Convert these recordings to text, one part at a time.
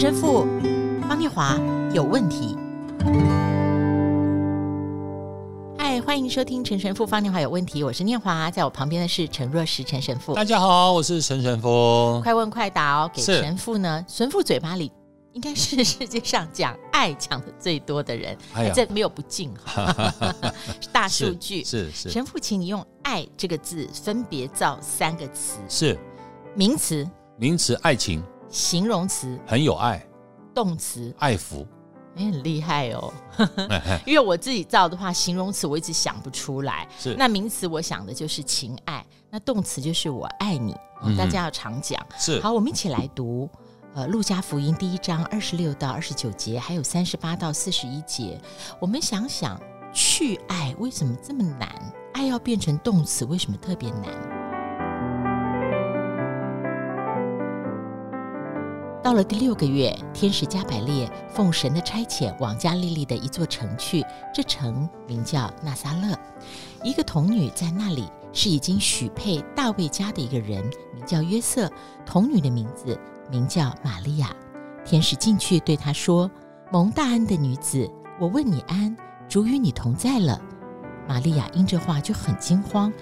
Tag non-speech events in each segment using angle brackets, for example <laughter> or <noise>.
陈神父方念华有问题。嗨，欢迎收听陈神父方念华有问题，我是念华，在我旁边的是陈若石陈神父。大家好，我是陈神父。快问快答哦，给神父呢，神父嘴巴里应该是世界上讲爱讲的最多的人，哎呀，这没有不敬哈，<laughs> 大数据是是。神父，请你用“爱”这个字分别造三个词，是名词，名词爱情。形容词很有爱，动词爱抚，你很厉害哦。<laughs> 因为我自己造的话，形容词我一直想不出来。是，那名词我想的就是情爱，那动词就是我爱你。嗯、大家要常讲。是，好，我们一起来读。呃，路加福音第一章二十六到二十九节，还有三十八到四十一节。我们想想，去爱为什么这么难？爱要变成动词，为什么特别难？到了第六个月，天使加百列奉神的差遣往加利利的一座城去，这城名叫纳撒勒。一个童女在那里，是已经许配大卫家的一个人，名叫约瑟。童女的名字名叫玛利亚。天使进去对她说：“蒙大恩的女子，我问你安，主与你同在了。”玛利亚因这话就很惊慌，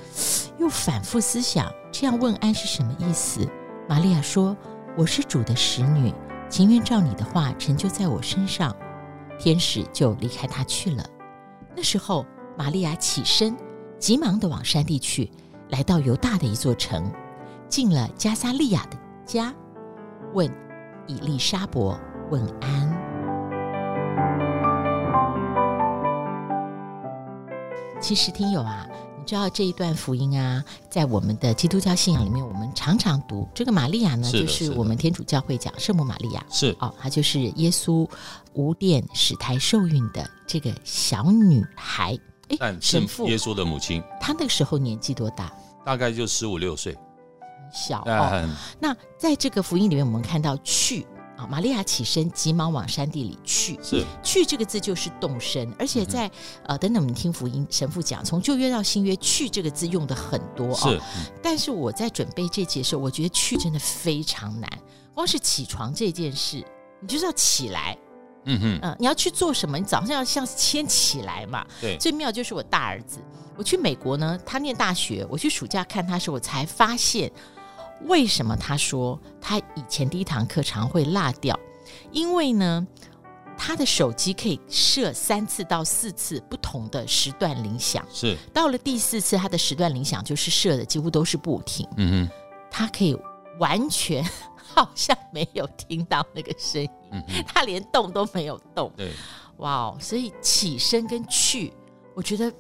又反复思想，这样问安是什么意思？玛利亚说。我是主的使女，情愿照你的话成就在我身上。天使就离开他去了。那时候，玛利亚起身，急忙地往山地去，来到犹大的一座城，进了加撒利亚的家，问以利沙伯问安。其实，听友啊。知道这一段福音啊，在我们的基督教信仰里面，我们常常读这个玛利亚呢，就是我们天主教会讲圣母玛利亚，是哦，她就是耶稣无殿使胎受孕的这个小女孩。哎，圣父耶稣的母亲，她那个时候年纪多大？大概就十五六岁，很小哦。那在这个福音里面，我们看到去。啊，玛利亚起身，急忙往山地里去。是去这个字就是动身，而且在、嗯、呃等等，我们听福音神父讲，从旧约到新约，去这个字用的很多啊。但是我在准备这节的时候，我觉得去真的非常难。光是起床这件事，你就是要起来。嗯哼，嗯、呃，你要去做什么？你早上要像先起来嘛。对，最妙就是我大儿子，我去美国呢，他念大学，我去暑假看他的时候，我才发现。为什么他说他以前第一堂课常会落掉？因为呢，他的手机可以设三次到四次不同的时段铃响。是，到了第四次，他的时段铃响就是设的几乎都是不停。嗯哼，他可以完全好像没有听到那个声音，嗯、他连动都没有动。对，哇哦！所以起身跟去，我觉得。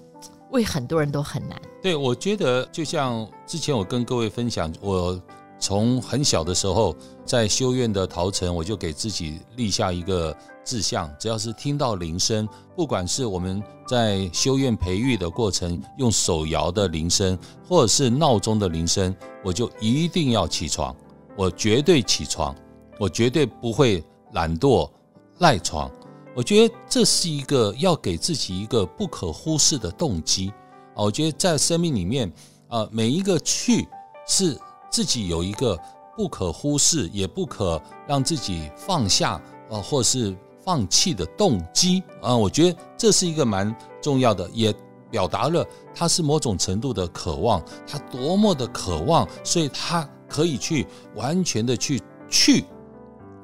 为很多人都很难。对，我觉得就像之前我跟各位分享，我从很小的时候在修院的陶城，我就给自己立下一个志向，只要是听到铃声，不管是我们在修院培育的过程用手摇的铃声，或者是闹钟的铃声，我就一定要起床，我绝对起床，我绝对不会懒惰赖床。我觉得这是一个要给自己一个不可忽视的动机啊！我觉得在生命里面啊，每一个去是自己有一个不可忽视，也不可让自己放下啊，或是放弃的动机啊！我觉得这是一个蛮重要的，也表达了他是某种程度的渴望，他多么的渴望，所以他可以去完全的去去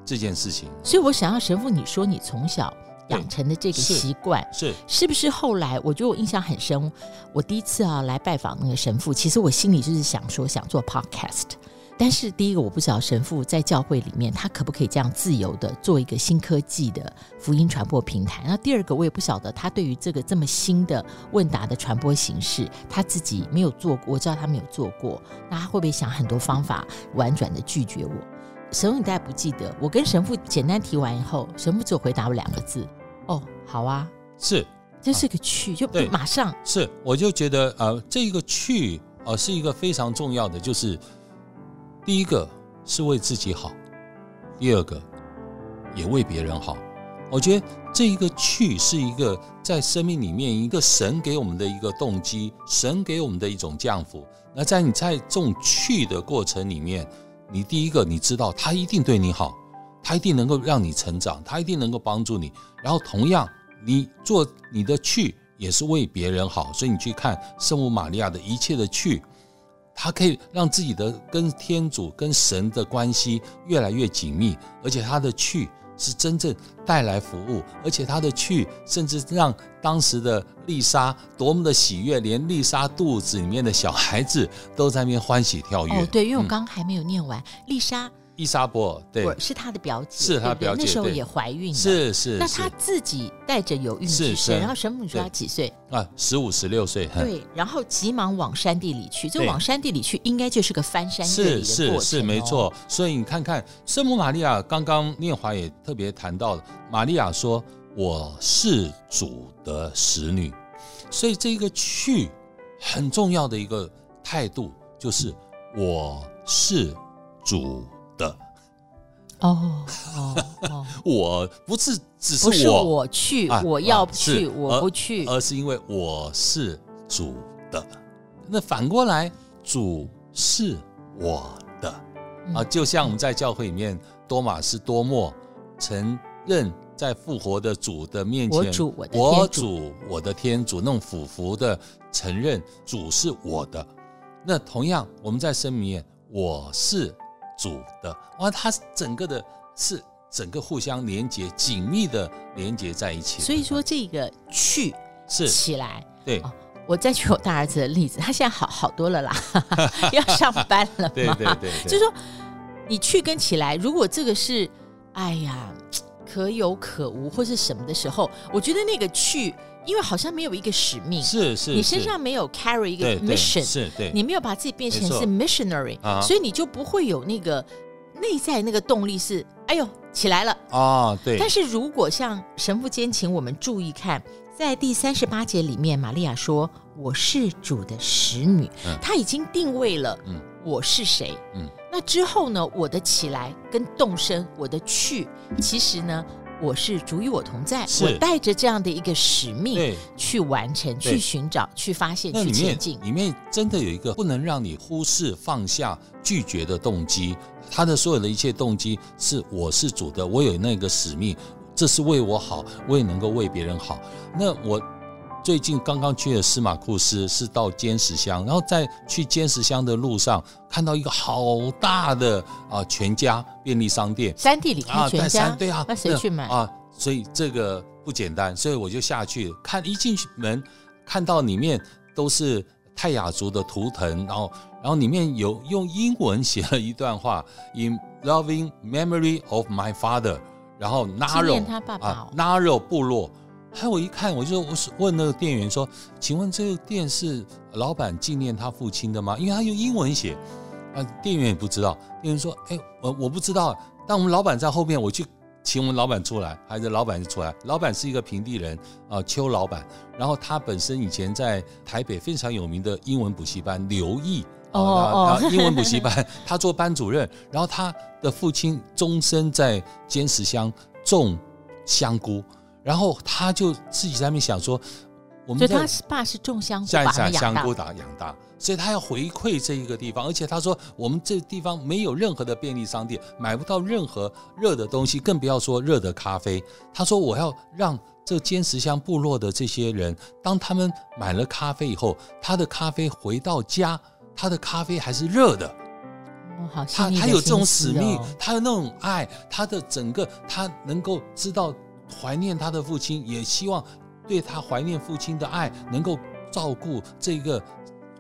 这件事情。所以我想要神父，你说你从小。养成的这个习惯是是，是不是后来？我觉得我印象很深。我第一次啊来拜访那个神父，其实我心里就是想说想做 podcast。但是第一个我不知道神父在教会里面他可不可以这样自由的做一个新科技的福音传播平台。那第二个我也不晓得他对于这个这么新的问答的传播形式，他自己没有做过。我知道他没有做过，那他会不会想很多方法婉转的拒绝我？神父，你大概不记得，我跟神父简单提完以后，神父只有回答我两个字。哦，好啊，是，这是个去，啊、就马上是，我就觉得呃，这个去呃是一个非常重要的，就是第一个是为自己好，第二个也为别人好。我觉得这一个去是一个在生命里面一个神给我们的一个动机，神给我们的一种降服。那在你在这种去的过程里面，你第一个你知道他一定对你好。他一定能够让你成长，他一定能够帮助你。然后同样，你做你的去也是为别人好，所以你去看圣母玛利亚的一切的去，他可以让自己的跟天主、跟神的关系越来越紧密，而且他的去是真正带来服务，而且他的去甚至让当时的丽莎多么的喜悦，连丽莎肚子里面的小孩子都在那边欢喜跳跃。哦，对，因为我刚刚还没有念完，丽莎。伊莎伯尔对，是他的表姐，是他表姐，那时候也怀孕了，是是。那他自己带着有孕之身，然后神母你说他几岁啊？十五十六岁。对，然后急忙往山地里去。就往山地里去，应该就是个翻山越岭的过程。是是是，没错。所以你看看，圣母玛利亚刚刚念华也特别谈到了，玛利亚说：“我是主的使女。”所以这个去很重要的一个态度就是我是主。哦哦哦！<laughs> 我不是只是我，是我去，我要去，我不去，而是因为我是主的。那反过来，主是我的啊，就像我们在教会里面，多马斯多默承认在复活的主的面前，我主，我的我主，我的天主，那种俯伏的承认主是我的。那同样，我们在生命里面，我是。主的哇，它整个的是整个互相连接、紧密的连接在一起。所以说，这个去是起来，对、哦。我再举我大儿子的例子，他现在好好多了啦，<laughs> <laughs> 要上班了嘛。对对对，对，就是说，你去跟起来，如果这个是哎呀可有可无或是什么的时候，我觉得那个去。因为好像没有一个使命，是是，你身上没有 carry 一个 mission，是对，你没有把自己变成是 missionary，所以你就不会有那个内在那个动力是，哎呦起来了啊，对。但是如果像神父坚请我们注意看，在第三十八节里面，玛利亚说：“我是主的使女。”她已经定位了，嗯，我是谁？嗯，那之后呢？我的起来跟动身，我的去，其实呢？我是主与我同在，我带着这样的一个使命去完成、去寻找、去发现、去前进。里面真的有一个不能让你忽视、放下、拒绝的动机。他的所有的一切动机是：我是主的，我有那个使命，这是为我好，我也能够为别人好。那我。最近刚刚去了司马库斯，是到尖石乡，然后在去尖石乡的路上，看到一个好大的啊全家便利商店，山地里开全家，啊对啊，那谁去买啊？所以这个不简单，所以我就下去看，一进去门看到里面都是泰雅族的图腾，然后然后里面有用英文写了一段话，<laughs> In loving memory of my father，然后 Naro 他爸爸、哦、啊 Naro 部落。还有我一看，我就我问那个店员说：“请问这个店是老板纪念他父亲的吗？”因为他用英文写，啊，店员也不知道。店员说：“哎，我我不知道。”但我们老板在后面，我去请我们老板出来，还是老板就出来。老板是一个平地人啊，邱老板。然后他本身以前在台北非常有名的英文补习班刘毅哦哦，英文补习班，他做班主任。然后他的父亲终身在尖石乡种香菇。然后他就自己在那边想说，我们就他爸是种香菇，把香菇打养大，所以他要回馈这一个地方。而且他说，我们这地方没有任何的便利商店，买不到任何热的东西，更不要说热的咖啡。他说，我要让这坚持乡部落的这些人，当他们买了咖啡以后，他的咖啡回到家，他的咖啡还是热的。哦，好，他他有这种使命，他有那种爱，他的整个他能够知道。怀念他的父亲，也希望对他怀念父亲的爱能够照顾这个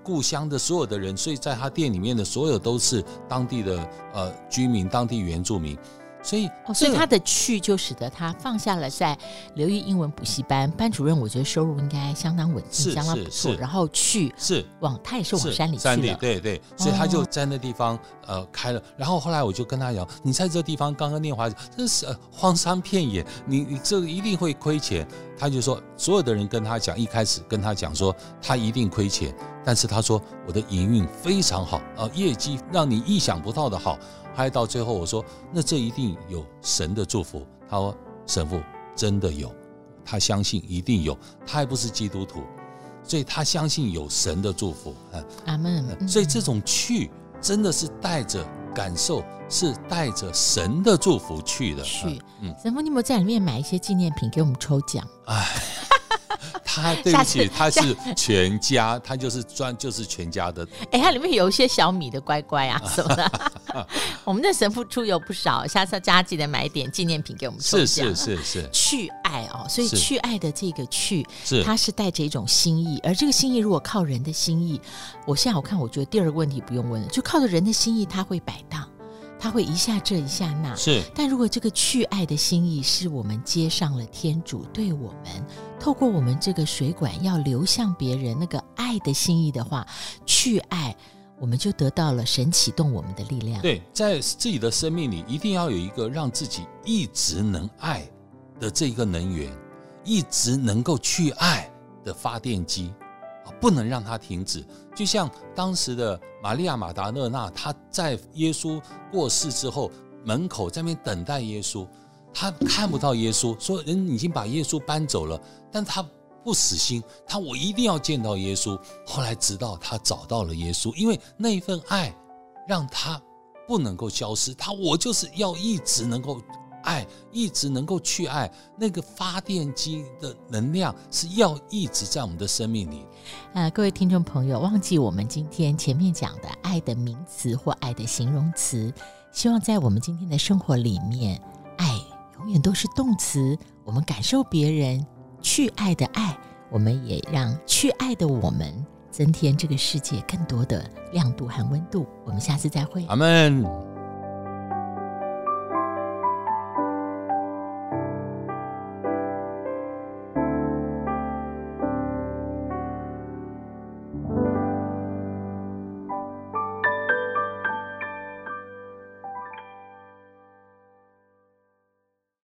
故乡的所有的人，所以在他店里面的所有都是当地的呃居民，当地原住民。所以，哦，所以他的去就使得他放下了在留意英文补习班班主任，我觉得收入应该相当稳定，相当不错。然后去是往他也是往山里去山里，对对。所以他就在那地方呃开了。然后后来我就跟他讲，你在这地方刚刚念华，这是荒山遍野，你你这个一定会亏钱。他就说，所有的人跟他讲，一开始跟他讲说他一定亏钱，但是他说我的营运非常好呃，业绩让你意想不到的好。还到最后，我说：“那这一定有神的祝福。”他说：“神父真的有，他相信一定有。他还不是基督徒，所以他相信有神的祝福。”阿门。所以这种去真的是带着感受是带着神的祝福去的。去，嗯，神父，你有没有在里面买一些纪念品给我们抽奖？哎。他对不起，他是全家，他就是专就是全家的。哎，它里面有一些小米的乖乖啊 <laughs> 什么的。<laughs> 我们的神父出游不少，下次大家记得买一点纪念品给我们抽奖。是是是是，去爱哦，所以去爱的这个去，是它是带着一种心意，而这个心意如果靠人的心意，我现在我看，我觉得第二个问题不用问了，就靠着人的心意，它会摆荡。他会一下这一下那，是。但如果这个去爱的心意是我们接上了天主对我们，透过我们这个水管要流向别人那个爱的心意的话，去爱，我们就得到了神启动我们的力量。对，在自己的生命里，一定要有一个让自己一直能爱的这个能源，一直能够去爱的发电机。不能让它停止，就像当时的玛利亚马达勒纳，她在耶稣过世之后，门口在那边等待耶稣，她看不到耶稣，说人已经把耶稣搬走了，但她不死心，她我一定要见到耶稣。后来直到她找到了耶稣，因为那一份爱让她不能够消失，她我就是要一直能够。爱一直能够去爱，那个发电机的能量是要一直在我们的生命里。呃，各位听众朋友，忘记我们今天前面讲的爱的名词或爱的形容词，希望在我们今天的生活里面，爱永远都是动词。我们感受别人去爱的爱，我们也让去爱的我们增添这个世界更多的亮度和温度。我们下次再会。阿门。